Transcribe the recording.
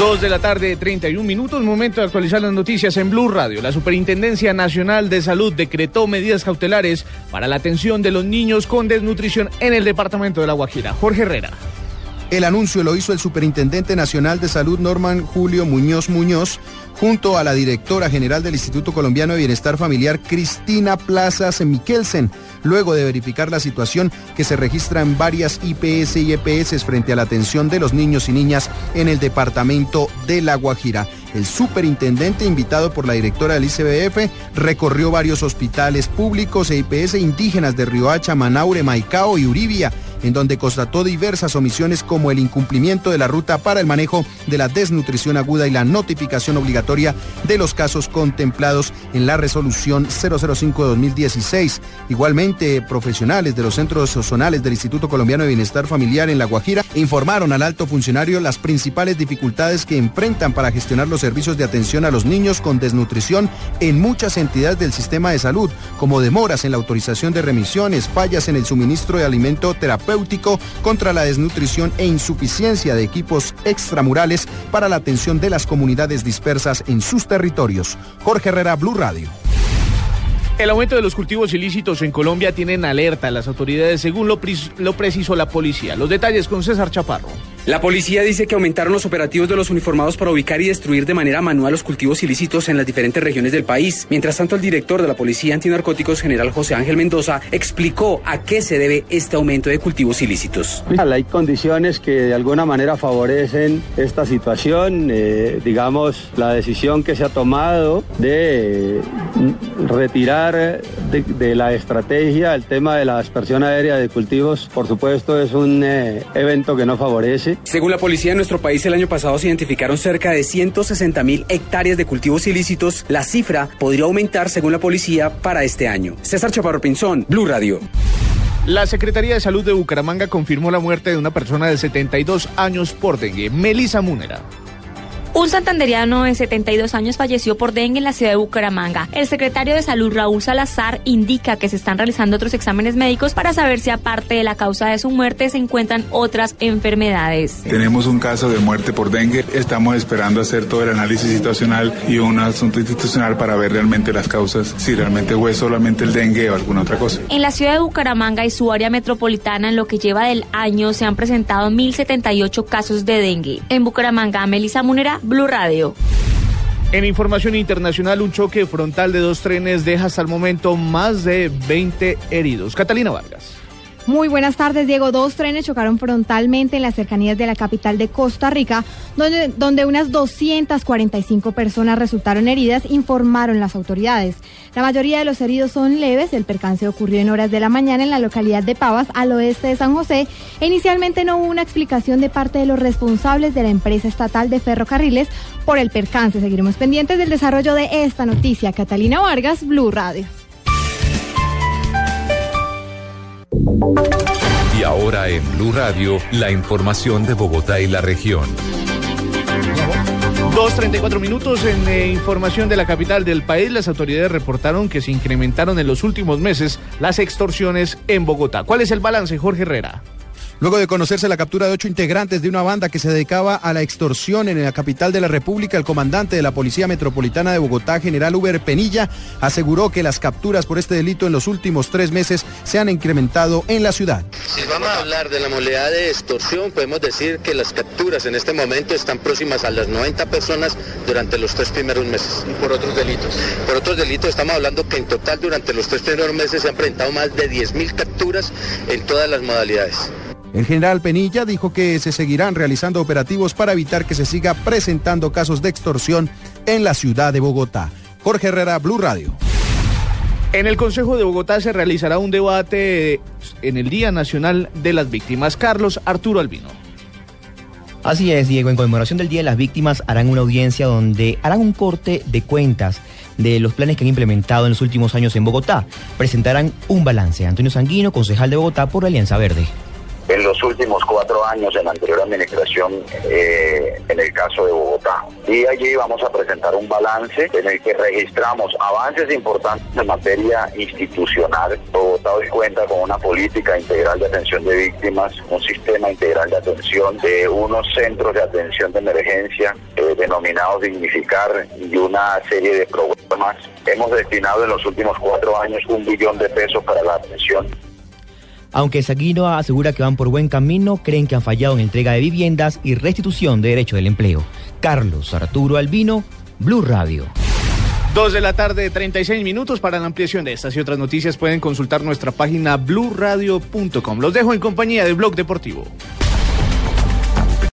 2 de la tarde, 31 minutos, momento de actualizar las noticias en Blue Radio. La Superintendencia Nacional de Salud decretó medidas cautelares para la atención de los niños con desnutrición en el departamento de La Guajira. Jorge Herrera. El anuncio lo hizo el Superintendente Nacional de Salud Norman Julio Muñoz Muñoz junto a la directora general del Instituto Colombiano de Bienestar Familiar Cristina Plazas Miquelsen, luego de verificar la situación que se registra en varias IPS y EPS frente a la atención de los niños y niñas en el departamento de La Guajira. El superintendente, invitado por la directora del ICBF, recorrió varios hospitales públicos e IPS indígenas de Riohacha, Manaure, Maicao y Uribia en donde constató diversas omisiones como el incumplimiento de la ruta para el manejo de la desnutrición aguda y la notificación obligatoria de los casos contemplados en la resolución 005-2016. Igualmente, profesionales de los centros zonales del Instituto Colombiano de Bienestar Familiar en La Guajira informaron al alto funcionario las principales dificultades que enfrentan para gestionar los servicios de atención a los niños con desnutrición en muchas entidades del sistema de salud, como demoras en la autorización de remisiones, fallas en el suministro de alimento terapéutico, contra la desnutrición e insuficiencia de equipos extramurales para la atención de las comunidades dispersas en sus territorios. Jorge Herrera, Blue Radio. El aumento de los cultivos ilícitos en Colombia tienen alerta a las autoridades según lo, lo precisó la policía. Los detalles con César Chaparro. La policía dice que aumentaron los operativos de los uniformados para ubicar y destruir de manera manual los cultivos ilícitos en las diferentes regiones del país. Mientras tanto, el director de la Policía Antinarcóticos, general José Ángel Mendoza, explicó a qué se debe este aumento de cultivos ilícitos. Hay condiciones que de alguna manera favorecen esta situación. Eh, digamos, la decisión que se ha tomado de retirar de, de, la estrategia el tema de la aspersión aérea de cultivos, por supuesto, es un eh, evento que no favorece. Según la policía de nuestro país, el año pasado se identificaron cerca de 160 mil hectáreas de cultivos ilícitos. La cifra podría aumentar, según la policía, para este año. César Chaparro Pinzón, Blue Radio. La Secretaría de Salud de Bucaramanga confirmó la muerte de una persona de 72 años por dengue, Melissa Múnera. Un santanderiano de 72 años falleció por dengue en la ciudad de Bucaramanga. El secretario de Salud, Raúl Salazar, indica que se están realizando otros exámenes médicos para saber si aparte de la causa de su muerte se encuentran otras enfermedades. Tenemos un caso de muerte por dengue. Estamos esperando hacer todo el análisis situacional y un asunto institucional para ver realmente las causas, si realmente fue solamente el dengue o alguna otra cosa. En la ciudad de Bucaramanga y su área metropolitana, en lo que lleva del año, se han presentado 1.078 casos de dengue. En Bucaramanga, Melissa Munera, Blue Radio. En información internacional, un choque frontal de dos trenes deja hasta el momento más de 20 heridos. Catalina Vargas. Muy buenas tardes, Diego. Dos trenes chocaron frontalmente en las cercanías de la capital de Costa Rica, donde, donde unas 245 personas resultaron heridas, informaron las autoridades. La mayoría de los heridos son leves. El percance ocurrió en horas de la mañana en la localidad de Pavas, al oeste de San José. Inicialmente no hubo una explicación de parte de los responsables de la empresa estatal de ferrocarriles por el percance. Seguiremos pendientes del desarrollo de esta noticia. Catalina Vargas, Blue Radio. Y ahora en Blue Radio, la información de Bogotá y la región. 2.34 minutos en eh, información de la capital del país. Las autoridades reportaron que se incrementaron en los últimos meses las extorsiones en Bogotá. ¿Cuál es el balance, Jorge Herrera? Luego de conocerse la captura de ocho integrantes de una banda que se dedicaba a la extorsión en la capital de la República, el comandante de la Policía Metropolitana de Bogotá, general Uber Penilla, aseguró que las capturas por este delito en los últimos tres meses se han incrementado en la ciudad. Si vamos a hablar de la modalidad de extorsión, podemos decir que las capturas en este momento están próximas a las 90 personas durante los tres primeros meses. ¿Y por otros delitos? Por otros delitos estamos hablando que en total durante los tres primeros meses se han presentado más de 10.000 capturas en todas las modalidades. El general Penilla dijo que se seguirán realizando operativos para evitar que se siga presentando casos de extorsión en la ciudad de Bogotá. Jorge Herrera, Blue Radio. En el Consejo de Bogotá se realizará un debate en el Día Nacional de las Víctimas. Carlos Arturo Albino. Así es, Diego. En conmemoración del Día de las Víctimas harán una audiencia donde harán un corte de cuentas de los planes que han implementado en los últimos años en Bogotá. Presentarán un balance. Antonio Sanguino, concejal de Bogotá por la Alianza Verde últimos cuatro años en la anterior administración eh, en el caso de Bogotá. Y allí vamos a presentar un balance en el que registramos avances importantes en materia institucional. Bogotá hoy cuenta con una política integral de atención de víctimas, un sistema integral de atención, de unos centros de atención de emergencia eh, denominados Dignificar y una serie de programas. Hemos destinado en los últimos cuatro años un billón de pesos para la atención aunque Saguino asegura que van por buen camino, creen que han fallado en entrega de viviendas y restitución de derecho del empleo. Carlos Arturo Albino, Blue Radio. Dos de la tarde, 36 minutos. Para la ampliación de estas y otras noticias pueden consultar nuestra página bluradio.com. Los dejo en compañía de Blog Deportivo.